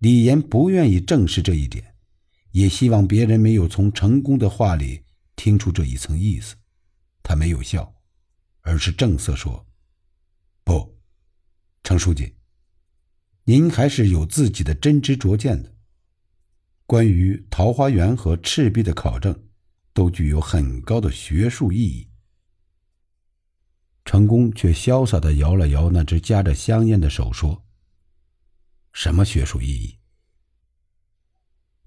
李岩不愿意正视这一点，也希望别人没有从成功的话里听出这一层意思。他没有笑，而是正色说：“不，程书记，您还是有自己的真知灼见的。关于桃花源和赤壁的考证，都具有很高的学术意义。”成功却潇洒地摇了摇那只夹着香烟的手，说。什么学术意义？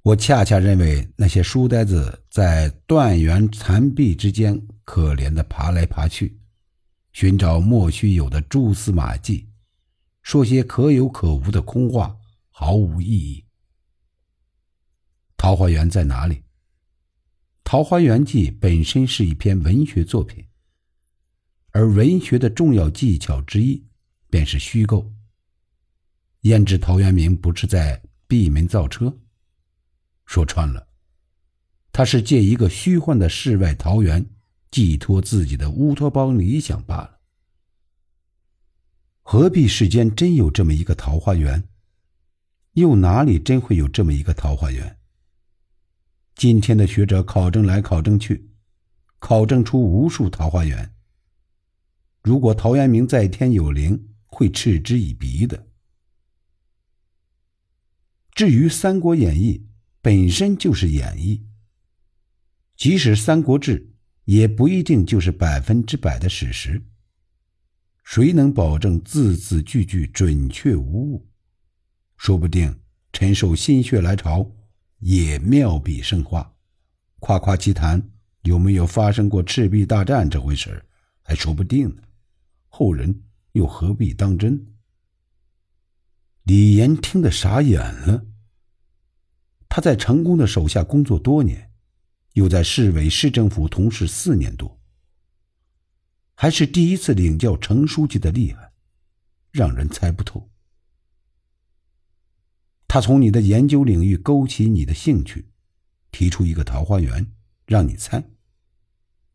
我恰恰认为那些书呆子在断垣残壁之间可怜的爬来爬去，寻找莫须有的蛛丝马迹，说些可有可无的空话，毫无意义。桃花源在哪里？《桃花源记》本身是一篇文学作品，而文学的重要技巧之一便是虚构。焉知陶渊明不是在闭门造车，说穿了，他是借一个虚幻的世外桃源，寄托自己的乌托邦理想罢了。何必世间真有这么一个桃花源？又哪里真会有这么一个桃花源？今天的学者考证来考证去，考证出无数桃花源。如果陶渊明在天有灵，会嗤之以鼻的。至于《三国演义》本身就是演绎，即使《三国志》也不一定就是百分之百的史实。谁能保证字字句句准确无误？说不定陈寿心血来潮也妙笔生花，夸夸其谈有没有发生过赤壁大战这回事还说不定呢。后人又何必当真？李岩听得傻眼了。他在成功的手下工作多年，又在市委市政府同事四年多，还是第一次领教程书记的厉害，让人猜不透。他从你的研究领域勾起你的兴趣，提出一个桃花源，让你猜。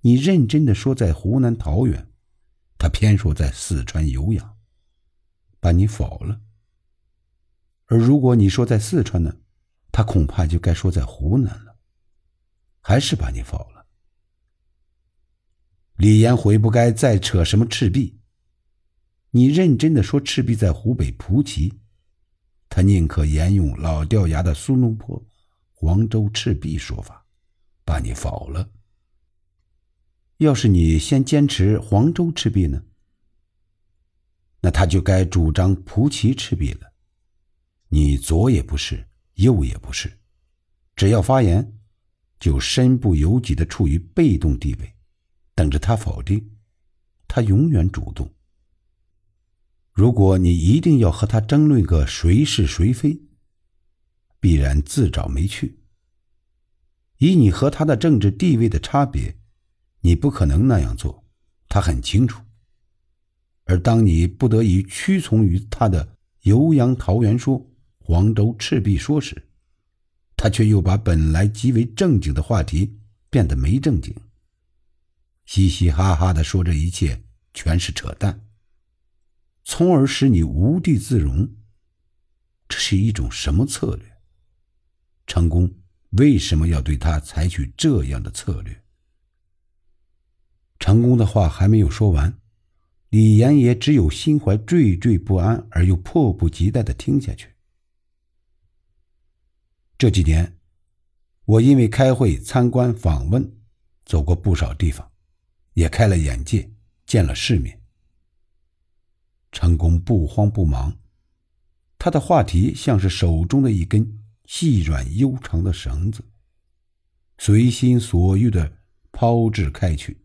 你认真的说在湖南桃源，他偏说在四川酉阳，把你否了。而如果你说在四川呢，他恐怕就该说在湖南了，还是把你否了。李延回不该再扯什么赤壁。你认真的说赤壁在湖北蒲圻，他宁可沿用老掉牙的苏东坡黄州赤壁说法，把你否了。要是你先坚持黄州赤壁呢，那他就该主张蒲圻赤壁了。你左也不是，右也不是，只要发言，就身不由己的处于被动地位，等着他否定。他永远主动。如果你一定要和他争论个谁是谁非，必然自找没趣。以你和他的政治地位的差别，你不可能那样做，他很清楚。而当你不得已屈从于他的酉阳桃源说，黄州赤壁说时，他却又把本来极为正经的话题变得没正经，嘻嘻哈哈的说这一切全是扯淡，从而使你无地自容。这是一种什么策略？成功为什么要对他采取这样的策略？成功的话还没有说完，李岩也只有心怀惴惴不安而又迫不及待的听下去。这几年，我因为开会、参观、访问，走过不少地方，也开了眼界，见了世面。成功不慌不忙，他的话题像是手中的一根细软悠长的绳子，随心所欲的抛掷开去。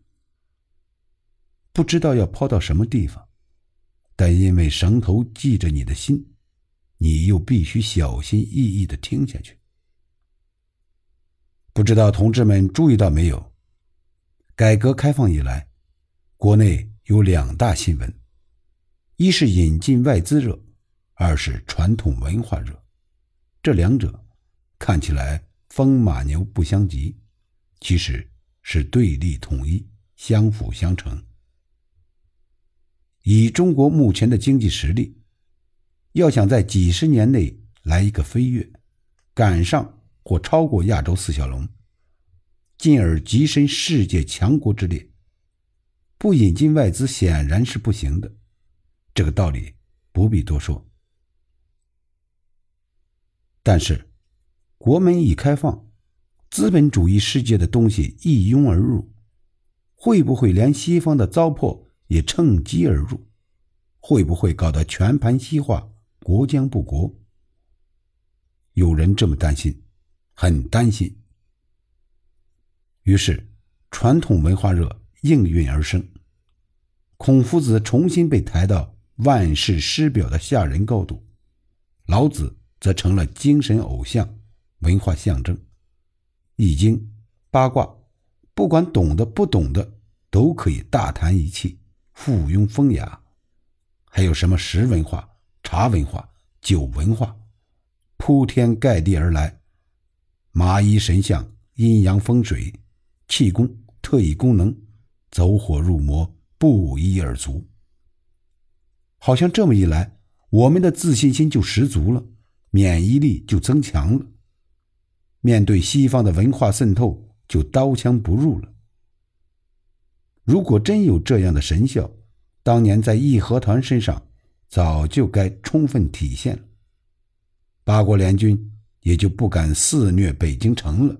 不知道要抛到什么地方，但因为绳头系着你的心，你又必须小心翼翼的听下去。不知道同志们注意到没有？改革开放以来，国内有两大新闻：一是引进外资热，二是传统文化热。这两者看起来风马牛不相及，其实是对立统一、相辅相成。以中国目前的经济实力，要想在几十年内来一个飞跃，赶上或超过亚洲四小龙，进而跻身世界强国之列。不引进外资显然是不行的，这个道理不必多说。但是，国门一开放，资本主义世界的东西一拥而入，会不会连西方的糟粕也趁机而入？会不会搞得全盘西化，国将不国？有人这么担心，很担心。于是，传统文化热应运而生，孔夫子重新被抬到万世师表的下人高度，老子则成了精神偶像、文化象征，《易经》、八卦，不管懂的不懂的，都可以大谈一气，附庸风雅。还有什么食文化、茶文化、酒文化，铺天盖地而来。麻衣神相、阴阳风水、气功、特异功能，走火入魔，不一而足。好像这么一来，我们的自信心就十足了，免疫力就增强了，面对西方的文化渗透就刀枪不入了。如果真有这样的神效，当年在义和团身上，早就该充分体现了，八国联军也就不敢肆虐北京城了。